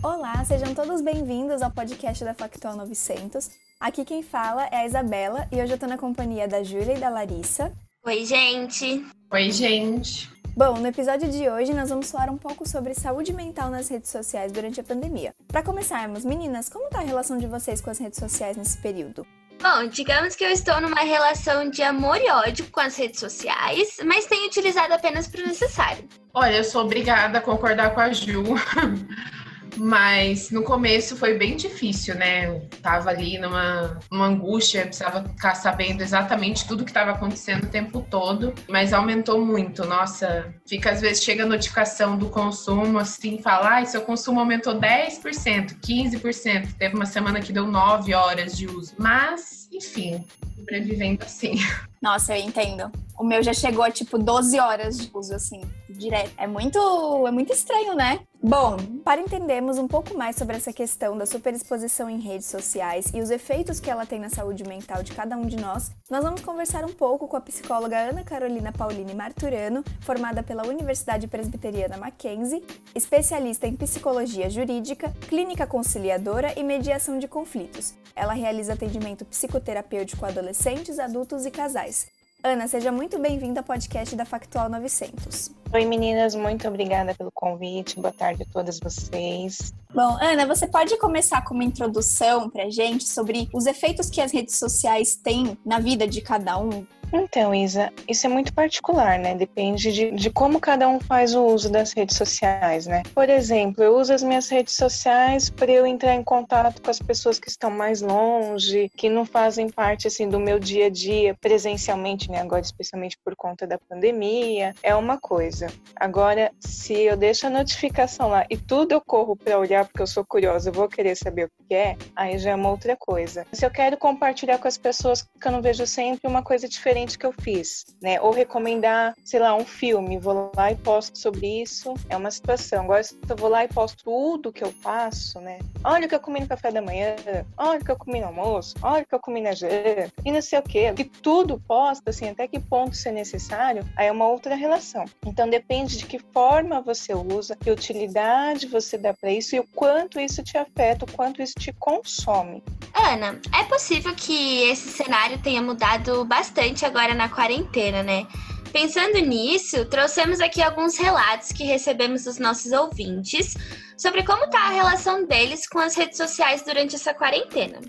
Olá, sejam todos bem-vindos ao podcast da Factual 900. Aqui quem fala é a Isabela e hoje eu tô na companhia da Júlia e da Larissa. Oi, gente! Oi, gente! Bom, no episódio de hoje nós vamos falar um pouco sobre saúde mental nas redes sociais durante a pandemia. Para começarmos, meninas, como tá a relação de vocês com as redes sociais nesse período? Bom, digamos que eu estou numa relação de amor e ódio com as redes sociais, mas tenho utilizado apenas para o necessário. Olha, eu sou obrigada a concordar com a Ju. Mas no começo foi bem difícil, né? Eu tava ali numa, numa angústia, precisava ficar sabendo exatamente tudo que estava acontecendo o tempo todo, mas aumentou muito. Nossa, fica às vezes chega a notificação do consumo assim, falar, ah, seu consumo aumentou 10%, 15%. Teve uma semana que deu 9 horas de uso. Mas, enfim, sobrevivendo assim. Nossa, eu entendo. O meu já chegou a tipo 12 horas de uso, assim, direto. É muito, é muito estranho, né? Bom, para entendermos um pouco mais sobre essa questão da superexposição em redes sociais e os efeitos que ela tem na saúde mental de cada um de nós, nós vamos conversar um pouco com a psicóloga Ana Carolina Pauline Marturano, formada pela Universidade Presbiteriana Mackenzie, especialista em psicologia jurídica, clínica conciliadora e mediação de conflitos. Ela realiza atendimento psicoterapêutico a adolescentes, adultos e casais. Ana, seja muito bem-vinda ao podcast da Factual 900. Oi, meninas, muito obrigada pelo convite. Boa tarde a todas vocês. Bom, Ana, você pode começar com uma introdução para gente sobre os efeitos que as redes sociais têm na vida de cada um? Então, Isa, isso é muito particular, né? Depende de, de como cada um faz o uso das redes sociais, né? Por exemplo, eu uso as minhas redes sociais para eu entrar em contato com as pessoas que estão mais longe, que não fazem parte, assim, do meu dia a dia presencialmente, né? Agora, especialmente por conta da pandemia, é uma coisa. Agora, se eu deixo a notificação lá e tudo eu corro para olhar porque eu sou curiosa, eu vou querer saber o que é, aí já é uma outra coisa. Se eu quero compartilhar com as pessoas que eu não vejo sempre uma coisa diferente, diferente que eu fiz, né? Ou recomendar, sei lá, um filme, vou lá e posto sobre isso, é uma situação. Agora, se eu vou lá e posto tudo que eu faço, né? Olha o que eu comi no café da manhã, olha o que eu comi no almoço, olha o que eu comi na janta, e não sei o quê. E tudo posta, assim, até que ponto isso é necessário, aí é uma outra relação. Então, depende de que forma você usa, que utilidade você dá para isso e o quanto isso te afeta, o quanto isso te consome. Ana, é possível que esse cenário tenha mudado bastante agora na quarentena, né? Pensando nisso, trouxemos aqui alguns relatos que recebemos dos nossos ouvintes sobre como está a relação deles com as redes sociais durante essa quarentena.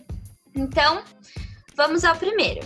Então, vamos ao primeiro.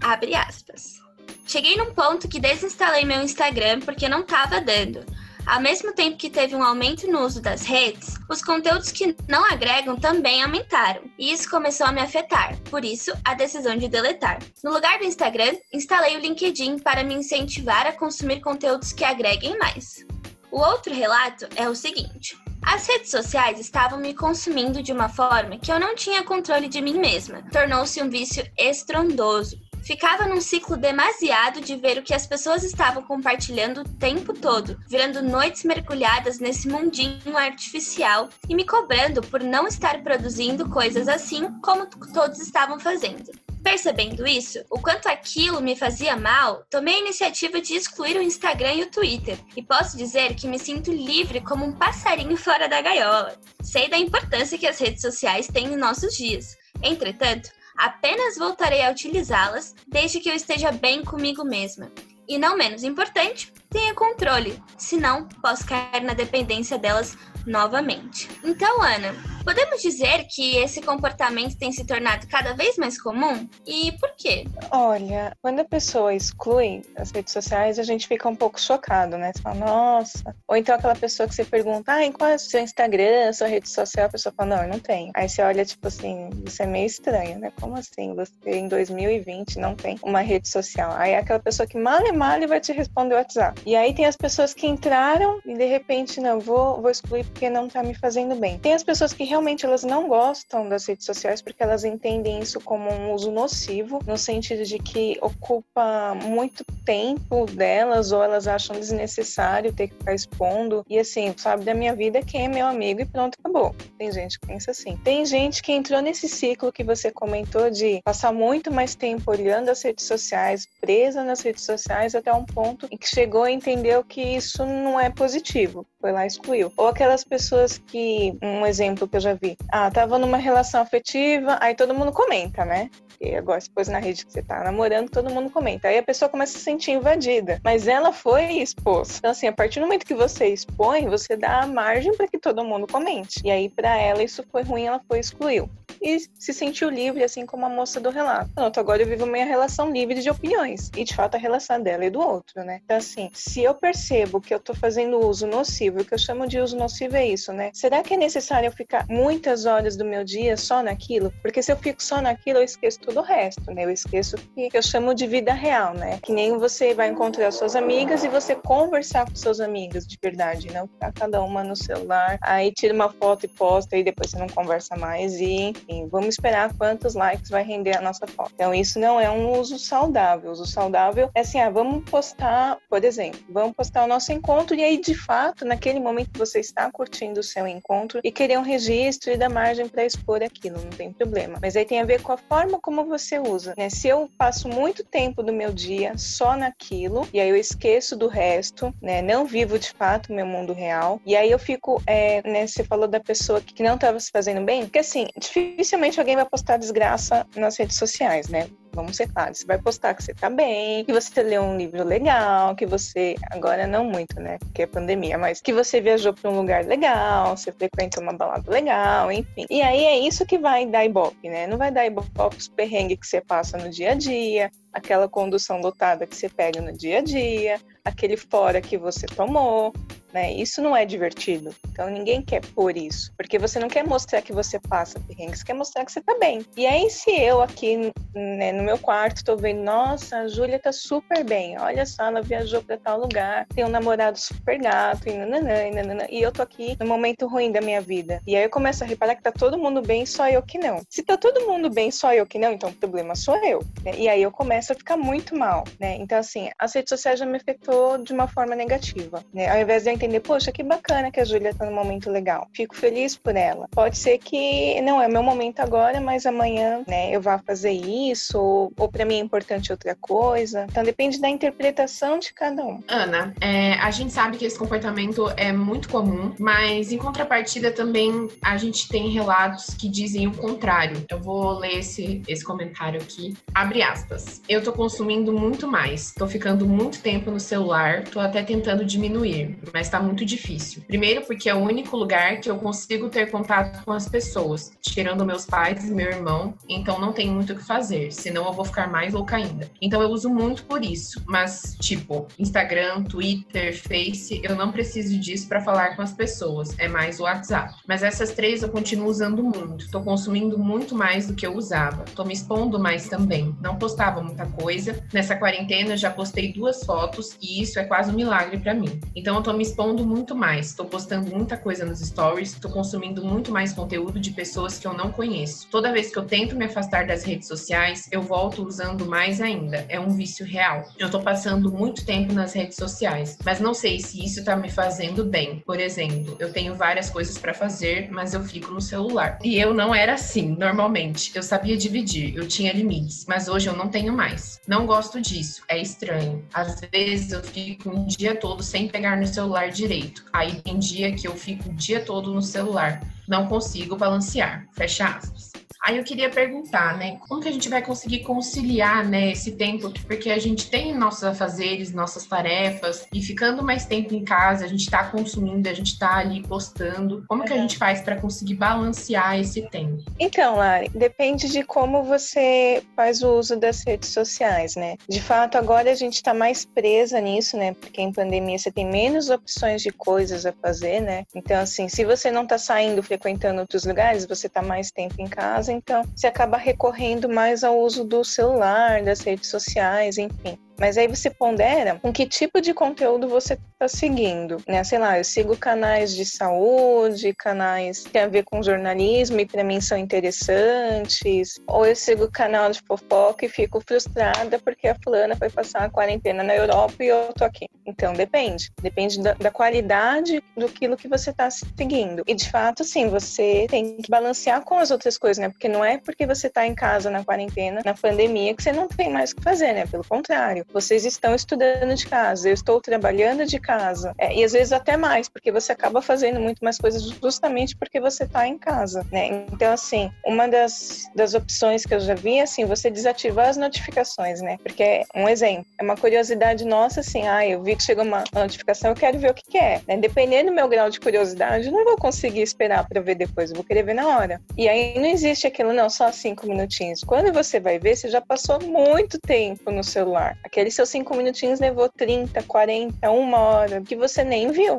Abre aspas. Cheguei num ponto que desinstalei meu Instagram porque não estava dando. Ao mesmo tempo que teve um aumento no uso das redes, os conteúdos que não agregam também aumentaram, e isso começou a me afetar, por isso a decisão de deletar. No lugar do Instagram, instalei o LinkedIn para me incentivar a consumir conteúdos que agreguem mais. O outro relato é o seguinte: as redes sociais estavam me consumindo de uma forma que eu não tinha controle de mim mesma. Tornou-se um vício estrondoso. Ficava num ciclo demasiado de ver o que as pessoas estavam compartilhando o tempo todo, virando noites mergulhadas nesse mundinho artificial e me cobrando por não estar produzindo coisas assim como todos estavam fazendo. Percebendo isso, o quanto aquilo me fazia mal, tomei a iniciativa de excluir o Instagram e o Twitter, e posso dizer que me sinto livre como um passarinho fora da gaiola. Sei da importância que as redes sociais têm em nossos dias. Entretanto, Apenas voltarei a utilizá-las desde que eu esteja bem comigo mesma. E não menos importante, tenha controle, senão posso cair na dependência delas novamente. Então, Ana, podemos dizer que esse comportamento tem se tornado cada vez mais comum? E por quê? Olha, quando a pessoa exclui as redes sociais, a gente fica um pouco chocado, né? Você fala, nossa. Ou então aquela pessoa que você pergunta, ah, qual é o seu Instagram, sua rede social? A pessoa fala, não, eu não tenho. Aí você olha, tipo assim, isso é meio estranho, né? Como assim? Você em 2020 não tem uma rede social? Aí é aquela pessoa que mal e mal vai te responder o WhatsApp. E aí tem as pessoas que entraram e de repente, não, vou, vou excluir porque não tá me fazendo bem. Tem as pessoas que realmente elas não gostam das redes sociais porque elas entendem isso como um uso nocivo, no sentido de que ocupa muito tempo delas ou elas acham desnecessário ter que ficar expondo. E assim, sabe da minha vida quem é meu amigo e pronto, acabou. Tem gente que pensa assim. Tem gente que entrou nesse ciclo que você comentou de passar muito mais tempo olhando as redes sociais, presa nas redes sociais até um ponto em que chegou a entender que isso não é positivo. foi lá e excluiu. Ou aquelas pessoas que, um exemplo que eu já vi, ah, tava numa relação afetiva, aí todo mundo comenta, né? E agora, se pôs na rede que você tá namorando, todo mundo comenta. Aí a pessoa começa a se sentir invadida. Mas ela foi e expôs. Então, assim, a partir do momento que você expõe, você dá a margem para que todo mundo comente. E aí, para ela, isso foi ruim, ela foi e excluiu e se sentiu livre, assim como a moça do relato. Pronto, agora eu vivo minha relação livre de opiniões. E de fato a relação dela e do outro, né? Então, assim, se eu percebo que eu tô fazendo uso nocivo, o que eu chamo de uso nocivo é isso, né? Será que é necessário eu ficar muitas horas do meu dia só naquilo? Porque se eu fico só naquilo, eu esqueço todo o resto, né? Eu esqueço que eu chamo de vida real, né? Que nem você vai encontrar suas amigas e você conversar com seus amigos de verdade, não ficar cada uma no celular, aí tira uma foto e posta e depois você não conversa mais e enfim, vamos esperar quantos likes vai render a nossa foto. Então, isso não é um uso saudável. O uso saudável é assim, ah, vamos postar, por exemplo, vamos postar o nosso encontro e aí, de fato, naquele momento você está curtindo o seu encontro e querer um registro e dar margem para expor aquilo, não tem problema. Mas aí tem a ver com a forma como você usa, né? Se eu passo muito tempo do meu dia só naquilo e aí eu esqueço do resto, né? Não vivo de fato meu mundo real e aí eu fico, é, né? Você falou da pessoa que não estava se fazendo bem, porque assim, difícil dificilmente alguém vai postar desgraça nas redes sociais, né? Vamos ser claros, você vai postar que você tá bem, que você leu um livro legal, que você, agora não muito, né, porque é pandemia, mas que você viajou para um lugar legal, você frequentou uma balada legal, enfim. E aí é isso que vai dar ibope, né? Não vai dar ibope os perrengues que você passa no dia a dia, aquela condução lotada que você pega no dia a dia, aquele fora que você tomou, né? Isso não é divertido. Então ninguém quer pôr isso, porque você não quer mostrar que você passa perrengues, quer mostrar que você tá bem. E aí se eu aqui né, no meu quarto tô vendo, nossa, a Júlia tá super bem. Olha só, ela viajou para tal lugar, tem um namorado super gato e nananã, e nananã, e eu tô aqui no momento ruim da minha vida. E aí eu começo a reparar que tá todo mundo bem, só eu que não. Se tá todo mundo bem, só eu que não, então o problema sou eu. Né? E aí eu começo a ficar muito mal, né? Então assim, as redes sociais já me afetou de uma forma negativa, né? Ao invés de eu entender, poxa, que bacana que a Júlia tá num momento legal. Fico feliz por ela. Pode ser que não é meu momento agora, mas amanhã, né, eu vá fazer isso, ou, ou para mim é importante outra coisa. Então depende da interpretação de cada um. Ana, é, a gente sabe que esse comportamento é muito comum, mas em contrapartida também a gente tem relatos que dizem o contrário. Eu vou ler esse, esse comentário aqui. Abre aspas. Eu tô consumindo muito mais, tô ficando muito tempo no celular, tô até tentando diminuir, mas tá muito difícil. Primeiro, porque é o único lugar que eu consigo ter contato com as pessoas, tirando meus pais e meu irmão, então não tem muito o que fazer, senão eu vou ficar mais louca ainda. Então eu uso muito por isso, mas tipo, Instagram, Twitter, Face, eu não preciso disso para falar com as pessoas, é mais o WhatsApp. Mas essas três eu continuo usando muito, tô consumindo muito mais do que eu usava, tô me expondo mais também. Não postava muita coisa. Nessa quarentena eu já postei duas fotos e isso é quase um milagre para mim. Então eu tô me expondo muito mais, estou postando muita coisa nos stories, estou consumindo muito mais conteúdo de pessoas que eu não conheço. Toda vez que eu tento me afastar das redes sociais, eu volto usando mais ainda. É um vício real. Eu estou passando muito tempo nas redes sociais, mas não sei se isso está me fazendo bem. Por exemplo, eu tenho várias coisas para fazer, mas eu fico no celular. E eu não era assim, normalmente. Eu sabia dividir, eu tinha limites, mas hoje eu não tenho mais. Não gosto disso, é estranho. Às vezes eu fico um dia todo sem pegar no celular direito. Aí tem dia que eu fico o dia todo no celular. Não consigo balancear. Fecha aspas. Aí eu queria perguntar, né, como que a gente vai conseguir conciliar, né, esse tempo, porque a gente tem nossos afazeres, nossas tarefas, e ficando mais tempo em casa, a gente está consumindo, a gente está ali postando. Como que a gente faz para conseguir balancear esse tempo? Então, Lari, depende de como você faz o uso das redes sociais, né? De fato, agora a gente está mais presa nisso, né? Porque em pandemia você tem menos opções de coisas a fazer, né? Então, assim, se você não está saindo, frequentando outros lugares, você está mais tempo em casa então você acaba recorrendo mais ao uso do celular, das redes sociais, enfim. Mas aí você pondera com que tipo de conteúdo você está seguindo, né? Sei lá, eu sigo canais de saúde, canais que têm a ver com jornalismo e para mim são interessantes, ou eu sigo canal de fofoca e fico frustrada porque a fulana foi passar a quarentena na Europa e eu tô aqui. Então depende, depende da, da qualidade do que você está seguindo. E de fato, sim, você tem que balancear com as outras coisas, né? Porque não é porque você está em casa na quarentena, na pandemia, que você não tem mais o que fazer, né? Pelo contrário, vocês estão estudando de casa, eu estou trabalhando de casa. É, e às vezes até mais, porque você acaba fazendo muito mais coisas justamente porque você está em casa, né? Então, assim, uma das, das opções que eu já vi, assim, você desativar as notificações, né? Porque, um exemplo, é uma curiosidade nossa, assim, ah, eu vi que chegou uma notificação, eu quero ver o que, que é. Né? Dependendo do meu grau de curiosidade, eu não vou conseguir esperar para ver depois, eu vou querer ver na hora. E aí não existe aquilo, não, só cinco minutinhos. Quando você vai ver, você já passou muito tempo no celular. Aqueles seus cinco minutinhos levou 30, 40, uma hora, que você nem viu.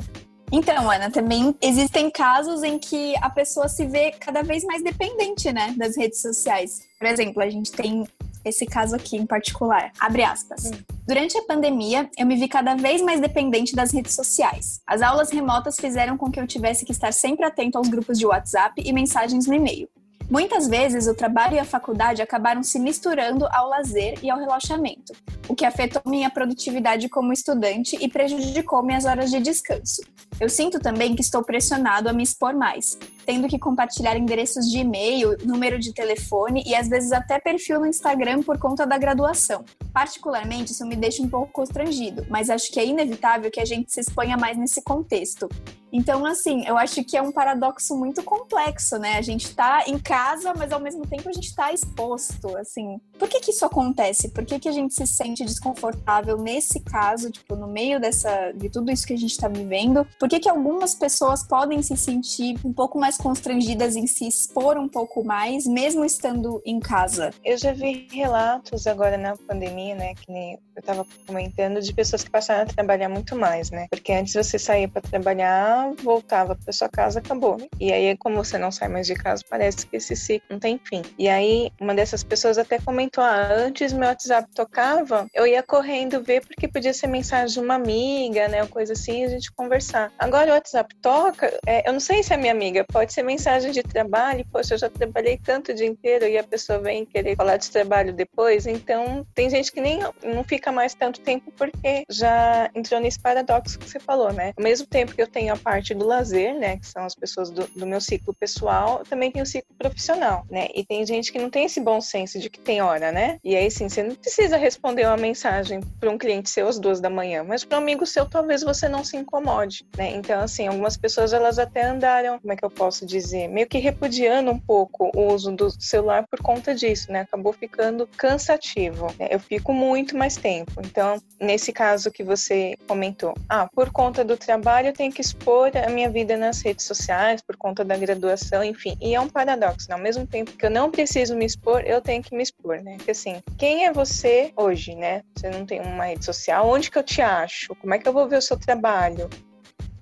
Então, Ana, também existem casos em que a pessoa se vê cada vez mais dependente, né, das redes sociais. Por exemplo, a gente tem esse caso aqui em particular. Abre aspas. Hum. Durante a pandemia, eu me vi cada vez mais dependente das redes sociais. As aulas remotas fizeram com que eu tivesse que estar sempre atento aos grupos de WhatsApp e mensagens no e-mail. Muitas vezes, o trabalho e a faculdade acabaram se misturando ao lazer e ao relaxamento, o que afetou minha produtividade como estudante e prejudicou minhas horas de descanso. Eu sinto também que estou pressionado a me expor mais, tendo que compartilhar endereços de e-mail, número de telefone e às vezes até perfil no Instagram por conta da graduação. Particularmente, isso me deixa um pouco constrangido, mas acho que é inevitável que a gente se exponha mais nesse contexto. Então, assim, eu acho que é um paradoxo muito complexo, né? A gente tá em casa, mas ao mesmo tempo a gente tá exposto, assim. Por que que isso acontece? Por que que a gente se sente desconfortável nesse caso, tipo, no meio dessa de tudo isso que a gente tá vivendo? Por que que algumas pessoas podem se sentir um pouco mais constrangidas em se expor um pouco mais, mesmo estando em casa? Eu já vi relatos agora na pandemia, né, que nem eu tava comentando, de pessoas que passaram a trabalhar muito mais, né? Porque antes você saía para trabalhar voltava para sua casa, acabou. E aí, como você não sai mais de casa, parece que esse ciclo não tem fim. E aí, uma dessas pessoas até comentou: ah, antes meu WhatsApp tocava, eu ia correndo ver porque podia ser mensagem de uma amiga, né? Ou coisa assim, a gente conversar. Agora o WhatsApp toca, é, eu não sei se é minha amiga, pode ser mensagem de trabalho, poxa, eu já trabalhei tanto o dia inteiro e a pessoa vem querer falar de trabalho depois. Então, tem gente que nem não fica mais tanto tempo porque já entrou nesse paradoxo que você falou, né? Ao mesmo tempo que eu tenho a parte do lazer, né, que são as pessoas do, do meu ciclo pessoal, também tem o ciclo profissional, né? E tem gente que não tem esse bom senso de que tem hora, né? E aí, sim, você não precisa responder uma mensagem para um cliente seu às duas da manhã, mas para um amigo seu talvez você não se incomode, né? Então, assim, algumas pessoas elas até andaram, como é que eu posso dizer, meio que repudiando um pouco o uso do celular por conta disso, né? Acabou ficando cansativo. Né? Eu fico muito mais tempo. Então, nesse caso que você comentou, ah, por conta do trabalho eu tenho que expor a minha vida nas redes sociais por conta da graduação, enfim. E é um paradoxo, né? Ao mesmo tempo que eu não preciso me expor, eu tenho que me expor, né? Porque assim, quem é você hoje, né? Você não tem uma rede social, onde que eu te acho? Como é que eu vou ver o seu trabalho?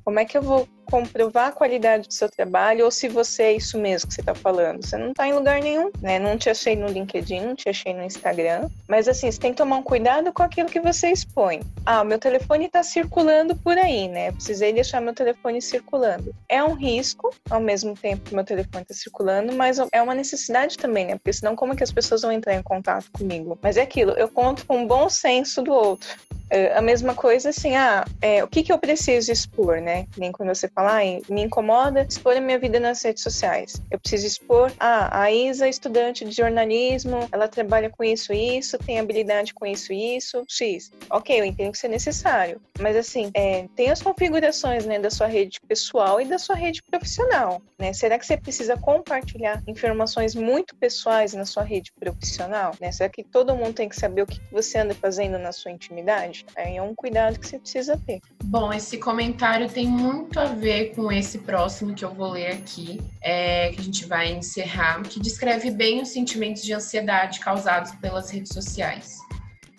Como é que eu vou comprovar a qualidade do seu trabalho ou se você é isso mesmo que você está falando. Você não está em lugar nenhum, né? Não te achei no LinkedIn, não te achei no Instagram. Mas assim, você tem que tomar um cuidado com aquilo que você expõe. Ah, meu telefone está circulando por aí, né? Precisei deixar meu telefone circulando. É um risco, ao mesmo tempo que meu telefone está circulando, mas é uma necessidade também, né? Porque senão como é que as pessoas vão entrar em contato comigo? Mas é aquilo, eu conto com o bom senso do outro. É, a mesma coisa assim, ah, é, o que, que eu preciso expor, né? Nem quando você fala, ah, me incomoda expor a minha vida nas redes sociais. Eu preciso expor, ah, a Isa é estudante de jornalismo, ela trabalha com isso isso, tem habilidade com isso isso, X. Ok, eu entendo que isso é necessário. Mas assim, é, tem as configurações né, da sua rede pessoal e da sua rede profissional. Né? Será que você precisa compartilhar informações muito pessoais na sua rede profissional? Né? Será que todo mundo tem que saber o que você anda fazendo na sua intimidade? Aí é um cuidado que você precisa ter. Bom, esse comentário tem muito a ver com esse próximo que eu vou ler aqui, é, que a gente vai encerrar, que descreve bem os sentimentos de ansiedade causados pelas redes sociais.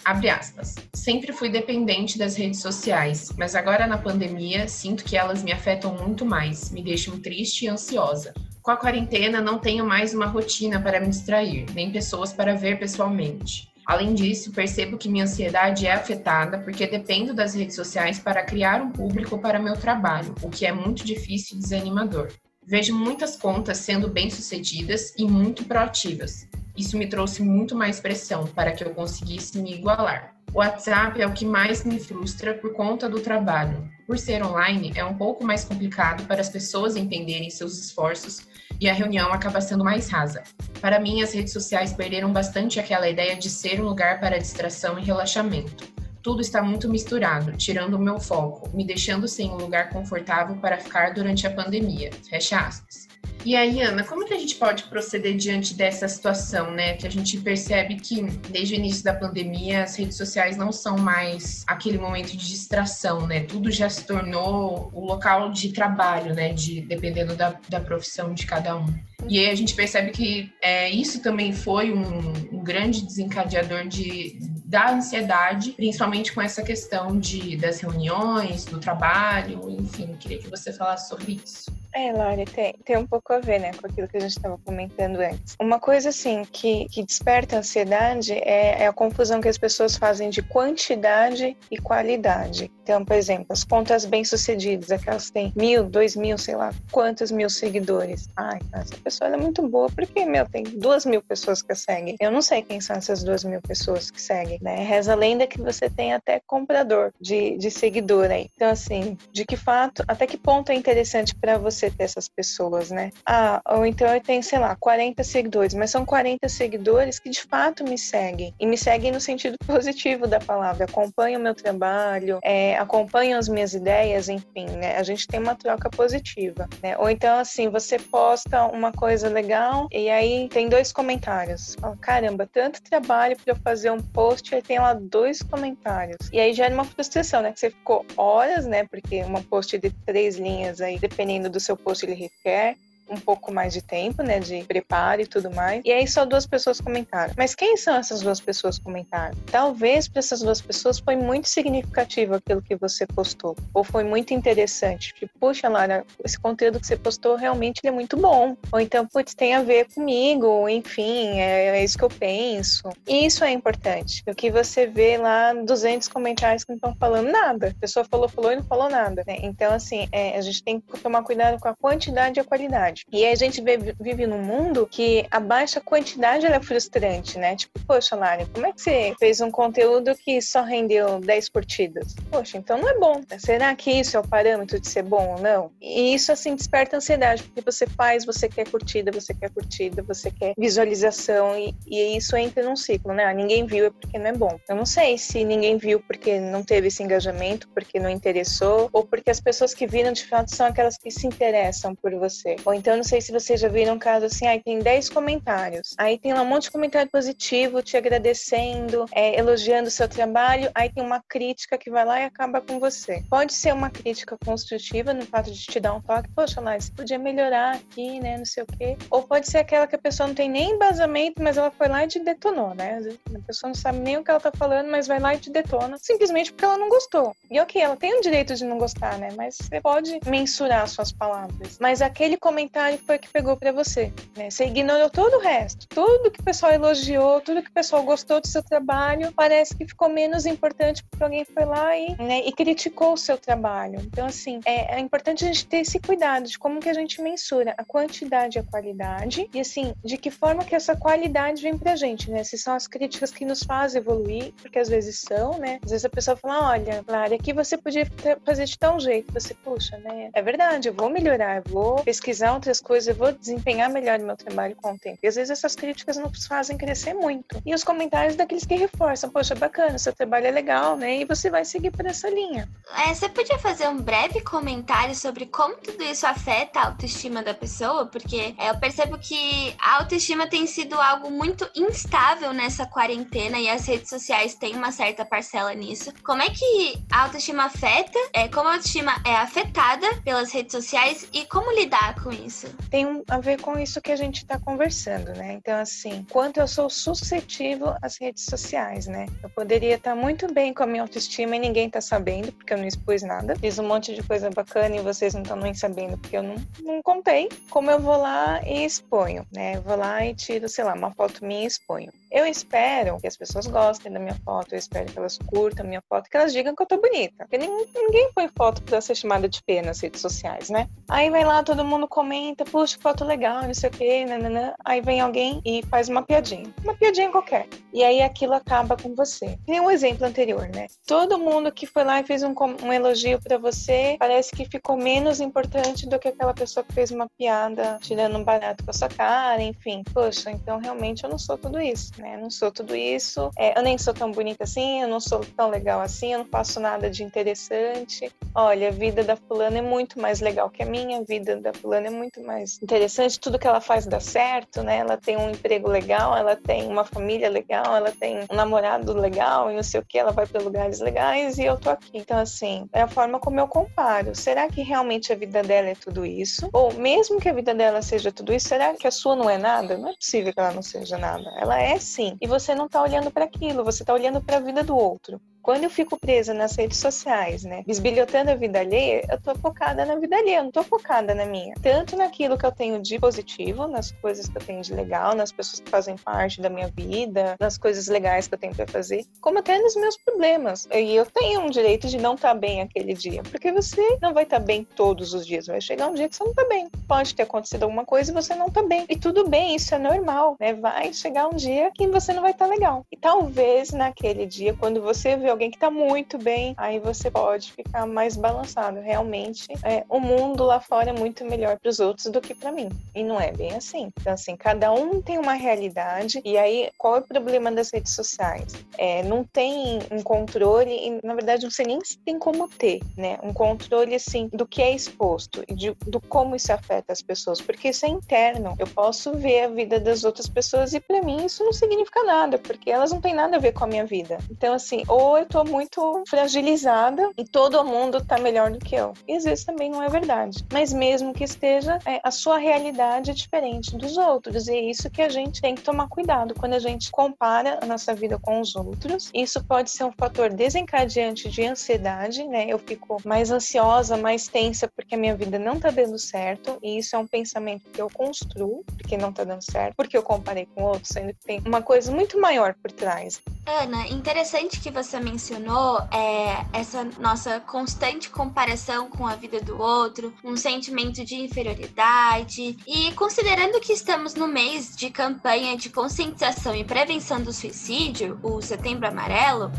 Abre aspas. Sempre fui dependente das redes sociais, mas agora na pandemia sinto que elas me afetam muito mais, me deixam triste e ansiosa. Com a quarentena, não tenho mais uma rotina para me distrair, nem pessoas para ver pessoalmente. Além disso, percebo que minha ansiedade é afetada porque dependo das redes sociais para criar um público para meu trabalho, o que é muito difícil e desanimador. Vejo muitas contas sendo bem-sucedidas e muito proativas. Isso me trouxe muito mais pressão para que eu conseguisse me igualar. O WhatsApp é o que mais me frustra por conta do trabalho. Por ser online, é um pouco mais complicado para as pessoas entenderem seus esforços e a reunião acaba sendo mais rasa. Para mim, as redes sociais perderam bastante aquela ideia de ser um lugar para distração e relaxamento. Tudo está muito misturado, tirando o meu foco, me deixando sem um lugar confortável para ficar durante a pandemia. Fecha aspas. E aí, Ana, como que a gente pode proceder diante dessa situação, né? Que a gente percebe que desde o início da pandemia as redes sociais não são mais aquele momento de distração, né? Tudo já se tornou o local de trabalho, né? De, dependendo da, da profissão de cada um. E aí a gente percebe que é, isso também foi um, um grande desencadeador de, da ansiedade, principalmente com essa questão de, das reuniões, do trabalho, enfim, queria que você falasse sobre isso. É, Lari, tem, tem um pouco a ver, né, com aquilo que a gente estava comentando antes. Uma coisa, assim, que, que desperta ansiedade é, é, a confusão que as pessoas fazem de quantidade e qualidade. Então, por exemplo, as contas bem-sucedidas, aquelas que têm mil, dois mil, sei lá, quantos mil seguidores. Ai, essa pessoa é muito boa, porque, meu, tem duas mil pessoas que a seguem. Eu não sei quem são essas duas mil pessoas que seguem, né? Reza a lenda que você tem até comprador de, de seguidor aí. Então, assim, de que fato, até que ponto é interessante para você você ter essas pessoas, né? Ah, ou então eu tenho, sei lá, 40 seguidores, mas são 40 seguidores que de fato me seguem. E me seguem no sentido positivo da palavra. Acompanham o meu trabalho, é, acompanham as minhas ideias, enfim, né? A gente tem uma troca positiva, né? Ou então, assim, você posta uma coisa legal e aí tem dois comentários. Fala, caramba, tanto trabalho para eu fazer um post e tem lá dois comentários. E aí gera uma frustração, né? Que você ficou horas, né? Porque uma post de três linhas aí, dependendo do seu seu post ele requer um pouco mais de tempo, né, de preparo e tudo mais. E aí só duas pessoas comentaram. Mas quem são essas duas pessoas que comentaram? Talvez para essas duas pessoas foi muito significativo aquilo que você postou, ou foi muito interessante. Tipo, puxa, Lara, esse conteúdo que você postou realmente é muito bom. Ou então, putz, tem a ver comigo, enfim, é, é isso que eu penso. E isso é importante. O que você vê lá 200 comentários que não estão falando nada. A pessoa falou, falou e não falou nada. Né? Então, assim, é, a gente tem que tomar cuidado com a quantidade e a qualidade E a gente vive num mundo que a baixa quantidade é frustrante, né? Tipo, poxa, Lari, como é que você fez um conteúdo que só rendeu 10 curtidas? Poxa, então não é bom. Será que isso é o parâmetro de ser bom ou não? E isso, assim, desperta ansiedade, porque você faz, você quer curtida, você quer curtida, você quer visualização, e, e isso entra num ciclo, né? Ah, ninguém viu é porque não é bom. Eu não sei se ninguém viu porque não teve esse engajamento, porque não interessou, ou porque as pessoas que viram de fato são aquelas que se interessam por você. Ou então então, não sei se vocês já viram um caso assim, aí tem 10 comentários. Aí tem um monte de comentário positivo, te agradecendo, é, elogiando o seu trabalho. Aí tem uma crítica que vai lá e acaba com você. Pode ser uma crítica construtiva no fato de te dar um toque, poxa, lá, você podia melhorar aqui, né, não sei o quê. Ou pode ser aquela que a pessoa não tem nem embasamento, mas ela foi lá e te detonou, né? A pessoa não sabe nem o que ela tá falando, mas vai lá e te detona, simplesmente porque ela não gostou. E ok, ela tem o direito de não gostar, né? Mas você pode mensurar suas palavras. Mas aquele comentário comentário foi que pegou para você. Né? Você ignorou todo o resto. Tudo que o pessoal elogiou, tudo que o pessoal gostou do seu trabalho, parece que ficou menos importante porque alguém foi lá e, né, e criticou o seu trabalho. Então, assim, é, é, importante a gente ter esse cuidado de como que a gente mensura a quantidade e a qualidade e, assim, de que forma que essa qualidade vem pra gente, né? Se são as críticas que nos fazem evoluir, porque às vezes são, né? Às vezes a pessoa fala, olha, Clara, aqui você podia fazer de tal jeito. Você, puxa, né? É verdade, eu vou melhorar, eu vou pesquisar um outras coisas, eu vou desempenhar melhor no meu trabalho com o tempo. E às vezes essas críticas nos fazem crescer muito. E os comentários daqueles que reforçam, poxa, bacana, seu trabalho é legal, né? E você vai seguir por essa linha. É, você podia fazer um breve comentário sobre como tudo isso afeta a autoestima da pessoa? Porque é, eu percebo que a autoestima tem sido algo muito instável nessa quarentena e as redes sociais têm uma certa parcela nisso. Como é que a autoestima afeta? É, como a autoestima é afetada pelas redes sociais e como lidar com isso? Tem a ver com isso que a gente está conversando, né? Então, assim, quanto eu sou suscetível às redes sociais, né? Eu poderia estar tá muito bem com a minha autoestima e ninguém está sabendo, porque eu não expus nada. Fiz um monte de coisa bacana e vocês não estão nem sabendo, porque eu não, não contei. Como eu vou lá e exponho, né? Eu vou lá e tiro, sei lá, uma foto minha e exponho. Eu espero que as pessoas gostem da minha foto, eu espero que elas curtam a minha foto, que elas digam que eu tô bonita. Porque ninguém põe foto pra ser chamada de pena nas redes sociais, né? Aí vai lá, todo mundo comenta, puxa, foto legal, não sei o quê, nanana. Aí vem alguém e faz uma piadinha. Uma piadinha qualquer. E aí aquilo acaba com você. Tem um exemplo anterior, né? Todo mundo que foi lá e fez um, um elogio para você, parece que ficou menos importante do que aquela pessoa que fez uma piada tirando um barato com a sua cara, enfim. Poxa, então realmente eu não sou tudo isso né? Não sou tudo isso, é, eu nem sou tão bonita assim, eu não sou tão legal assim, eu não faço nada de interessante. Olha, a vida da fulana é muito mais legal que a minha, a vida da fulana é muito mais interessante, tudo que ela faz dá certo, né? Ela tem um emprego legal, ela tem uma família legal, ela tem um namorado legal e não sei o que, ela vai para lugares legais e eu tô aqui. Então, assim, é a forma como eu comparo. Será que realmente a vida dela é tudo isso? Ou mesmo que a vida dela seja tudo isso, será que a sua não é nada? Não é possível que ela não seja nada. Ela é sim. E você não tá olhando para aquilo, você tá olhando para a vida do outro. Quando eu fico presa nas redes sociais, né, bisbilhotando a vida alheia, eu tô focada na vida alheia, eu não tô focada na minha. Tanto naquilo que eu tenho de positivo, nas coisas que eu tenho de legal, nas pessoas que fazem parte da minha vida, nas coisas legais que eu tenho para fazer, como até nos meus problemas. E eu tenho um direito de não estar tá bem aquele dia, porque você não vai estar tá bem todos os dias, vai chegar um dia que você não tá bem. Pode ter acontecido alguma coisa e você não tá bem. E tudo bem, isso é normal, né? Vai chegar um dia que você não vai estar tá legal. E talvez naquele dia, quando você vê alguém que tá muito bem, aí você pode ficar mais balançado. Realmente, é, o mundo lá fora é muito melhor para os outros do que para mim. E não é bem assim. Então, assim, cada um tem uma realidade. E aí, qual é o problema das redes sociais? É, não tem um controle, e na verdade, sei nem tem como ter, né? Um controle, assim, do que é exposto e de, do como isso afeta as pessoas. Porque isso é interno. Eu posso ver a vida das outras pessoas e para mim isso não significa nada, porque elas não têm nada a ver com a minha vida. Então, assim, ou eu tô muito fragilizada e todo mundo tá melhor do que eu. E às vezes também não é verdade. Mas mesmo que esteja, é, a sua realidade é diferente dos outros. E é isso que a gente tem que tomar cuidado quando a gente compara a nossa vida com os outros. Isso pode ser um fator desencadeante de ansiedade, né? Eu fico mais ansiosa, mais tensa porque a minha vida não tá dando certo. E isso é um pensamento que eu construo porque não tá dando certo, porque eu comparei com outros, sendo que tem uma coisa muito maior por trás. Ana, interessante que você mencionou mencionou é, essa nossa constante comparação com a vida do outro, um sentimento de inferioridade. E considerando que estamos no mês de campanha de conscientização e prevenção do suicídio, o Setembro Amarelo,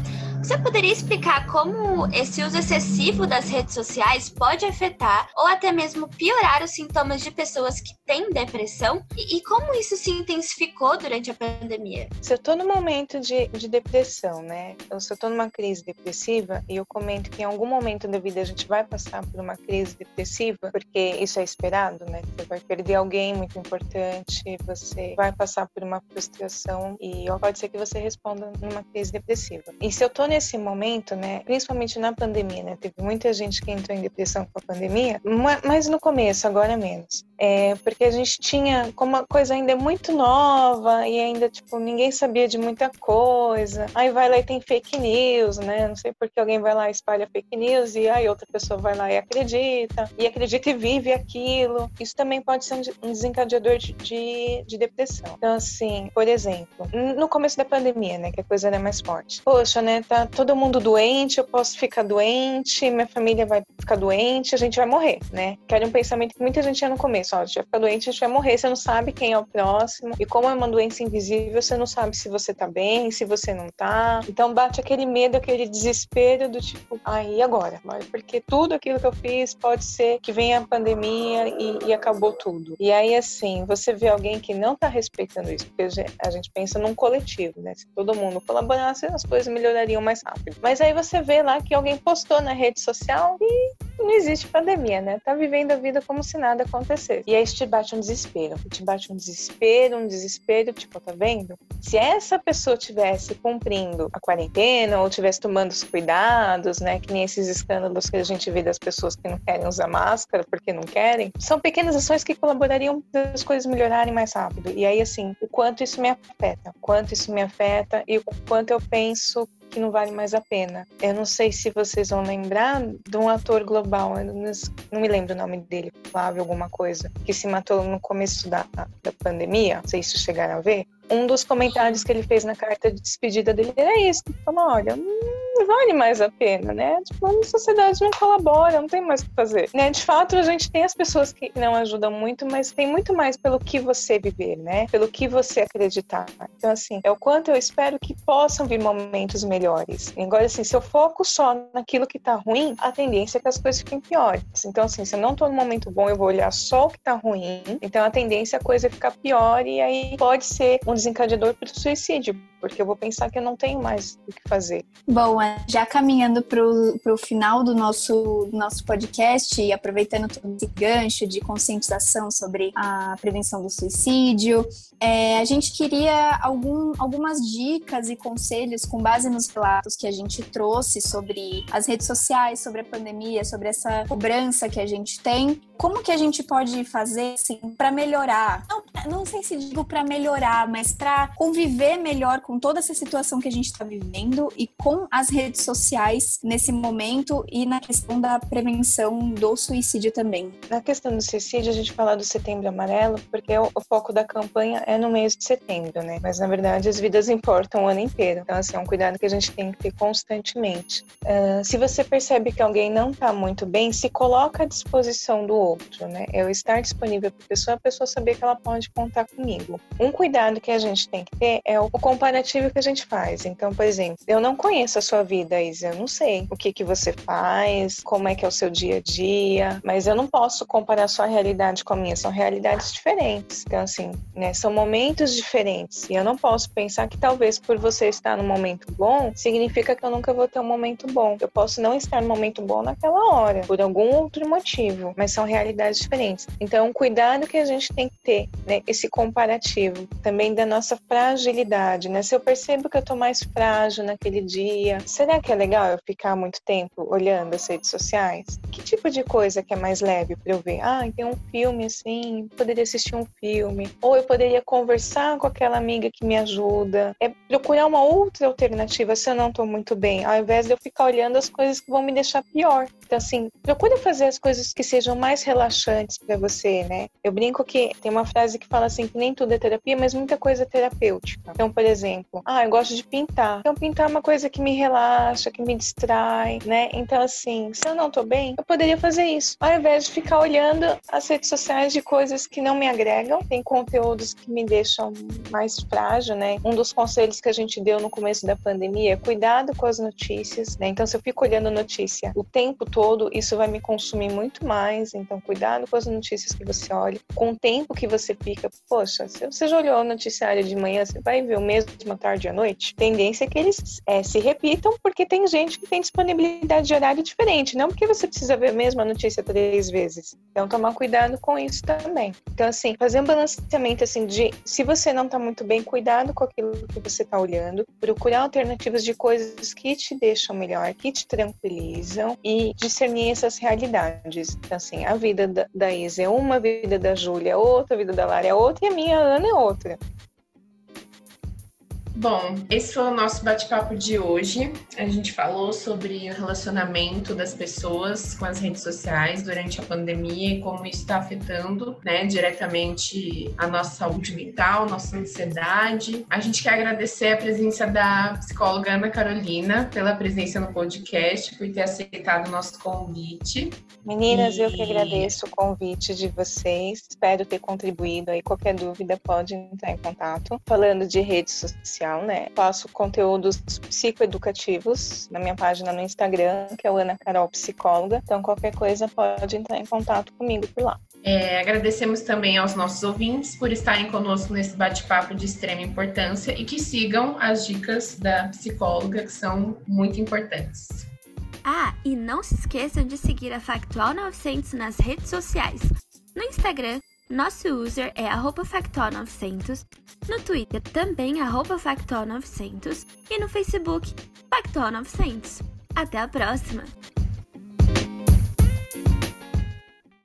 você poderia explicar como esse uso excessivo das redes sociais pode afetar ou até mesmo piorar os sintomas de pessoas que têm depressão e, e como isso se intensificou durante a pandemia? Se eu estou no momento de, de depressão, né? Se eu estou numa crise depressiva e eu comento que em algum momento da vida a gente vai passar por uma crise depressiva, porque isso é esperado, né? Você vai perder alguém muito importante, você vai passar por uma frustração e pode ser que você responda numa crise depressiva. E se eu estou nesse momento, né, principalmente na pandemia, né, teve muita gente que entrou em depressão com a pandemia, mas no começo, agora menos. É, porque a gente tinha, como a coisa ainda é muito nova e ainda, tipo, ninguém sabia de muita coisa, aí vai lá e tem fake news, né, não sei porque alguém vai lá e espalha fake news e aí outra pessoa vai lá e acredita, e acredita e vive aquilo. Isso também pode ser um desencadeador de, de, de depressão. Então, assim, por exemplo, no começo da pandemia, né, que a coisa era mais forte. Poxa, né, tá todo mundo doente, eu posso ficar doente, minha família vai ficar doente, a gente vai morrer, né? Que era um pensamento que muita gente tinha no começo, ó, a gente vai ficar doente, a gente vai morrer, você não sabe quem é o próximo, e como é uma doença invisível, você não sabe se você tá bem, se você não tá. Então bate aquele medo, aquele desespero do tipo, aí ah, agora? Porque tudo aquilo que eu fiz pode ser que venha a pandemia e, e acabou tudo. E aí, assim, você vê alguém que não tá respeitando isso, porque a gente pensa num coletivo, né? Se todo mundo colaborasse, as coisas melhorariam mais mais rápido. Mas aí você vê lá que alguém postou na rede social e não existe pandemia, né? Tá vivendo a vida como se nada acontecesse. E aí te bate um desespero. Te bate um desespero, um desespero, tipo, tá vendo? Se essa pessoa tivesse cumprindo a quarentena ou tivesse tomando os cuidados, né? Que nem esses escândalos que a gente vê das pessoas que não querem usar máscara porque não querem, são pequenas ações que colaborariam para as coisas melhorarem mais rápido. E aí, assim, o quanto isso me afeta, o quanto isso me afeta e o quanto eu penso que não vale mais a pena. Eu não sei se vocês vão lembrar de um ator global, não me lembro o nome dele, Flávio alguma coisa, que se matou no começo da, da pandemia, não sei se chegaram a ver. Um dos comentários que ele fez na carta de despedida dele era isso, ele falou, olha, não vale mais a pena, né? Tipo, a sociedade não colabora, não tem mais o que fazer. Né? De fato, a gente tem as pessoas que não ajudam muito, mas tem muito mais pelo que você viver, né? Pelo que você acreditar. Então, assim, é o quanto eu espero que possam vir momentos melhores. Agora, assim, se eu foco só naquilo que tá ruim, a tendência é que as coisas fiquem piores. Então, assim, se eu não tô no momento bom, eu vou olhar só o que tá ruim. Então, a tendência é a coisa ficar pior e aí pode ser um desencadeador para o suicídio, porque eu vou pensar que eu não tenho mais o que fazer. Bom, é, já caminhando para o final do nosso, do nosso podcast e aproveitando todo esse gancho de conscientização sobre a prevenção do suicídio, é, a gente queria algum, algumas dicas e conselhos com base nos relatos que a gente trouxe sobre as redes sociais, sobre a pandemia, sobre essa cobrança que a gente tem. Como que a gente pode fazer assim, para melhorar? Não, não sei se digo para melhorar, mas para conviver melhor com toda essa situação que a gente está vivendo e com as redes sociais nesse momento e na questão da prevenção do suicídio também. Na questão do suicídio, a gente fala do setembro amarelo porque o, o foco da campanha é no mês de setembro, né? Mas na verdade as vidas importam o ano inteiro. Então, assim, é um cuidado que a gente tem que ter constantemente. Uh, se você percebe que alguém não está muito bem, se coloca à disposição do outro, né? Eu estar disponível para a pessoa, a pessoa saber que ela pode contar comigo. Um cuidado que a gente tem que ter é o comparativo que a gente faz. Então, por exemplo, eu não conheço a sua vida, Isa, eu não sei o que que você faz, como é que é o seu dia a dia, mas eu não posso comparar sua realidade com a minha, são realidades diferentes. Então, assim, né, são momentos diferentes. E eu não posso pensar que talvez por você estar no momento bom, significa que eu nunca vou ter um momento bom. Eu posso não estar no momento bom naquela hora, por algum outro motivo, mas são realidades diferentes. Então, cuidado que a gente tem que ter, né, esse comparativo também da nossa fragilidade, né? Se eu percebo que eu tô mais frágil naquele dia, será que é legal eu ficar muito tempo olhando as redes sociais? Que tipo de coisa que é mais leve para eu ver? Ah, tem um filme assim, poderia assistir um filme, ou eu poderia conversar com aquela amiga que me ajuda. É procurar uma outra alternativa se eu não tô muito bem, ao invés de eu ficar olhando as coisas que vão me deixar pior. Então assim, procure fazer as coisas que sejam mais relaxantes para você, né? Eu brinco que tem uma frase que fala assim que nem tudo é terapia, mas muita coisa é terapêutica. Então, por exemplo, ah, eu gosto de pintar. Então, pintar é uma coisa que me relaxa, que me distrai, né? Então, assim, se eu não tô bem, eu poderia fazer isso. Ao invés de ficar olhando as redes sociais de coisas que não me agregam, tem conteúdos que me deixam mais frágil, né? Um dos conselhos que a gente deu no começo da pandemia é cuidado com as notícias, né? Então, se eu fico olhando notícia o tempo todo, isso vai me consumir muito mais. Então, cuidado com as notícias que você olha, com o tempo que você fica. Poxa, se você já olhou o noticiário de manhã, você vai ver o mesmo tarde à noite? Tendência é que eles é, se repitam, porque tem gente que tem disponibilidade de horário diferente, não porque você precisa ver a mesma notícia três vezes. Então, tomar cuidado com isso também. Então, assim, fazer um balanceamento assim de se você não tá muito bem, cuidado com aquilo que você tá olhando, procurar alternativas de coisas que te deixam melhor, que te tranquilizam e discernir essas realidades. Então, assim, a vida da, da Isa é uma, a vida da Júlia é outra, a vida da Lara é outra e a minha Ana é outra. Bom, esse foi o nosso bate-papo de hoje. A gente falou sobre o relacionamento das pessoas com as redes sociais durante a pandemia e como isso está afetando né, diretamente a nossa saúde mental, nossa ansiedade. A gente quer agradecer a presença da psicóloga Ana Carolina pela presença no podcast, por ter aceitado o nosso convite. Meninas, e... eu que agradeço o convite de vocês. Espero ter contribuído aí. Qualquer dúvida pode entrar em contato. Falando de rede social né? Faço conteúdos psicoeducativos na minha página no Instagram, que é o Ana Carol Psicóloga. Então, qualquer coisa pode entrar em contato comigo por lá. É, agradecemos também aos nossos ouvintes por estarem conosco nesse bate-papo de extrema importância e que sigam as dicas da psicóloga, que são muito importantes. Ah, e não se esqueçam de seguir a Factual 900 nas redes sociais. No Instagram, nosso user é Factual900, no Twitter também Factual900 e no Facebook Factual900. Até a próxima!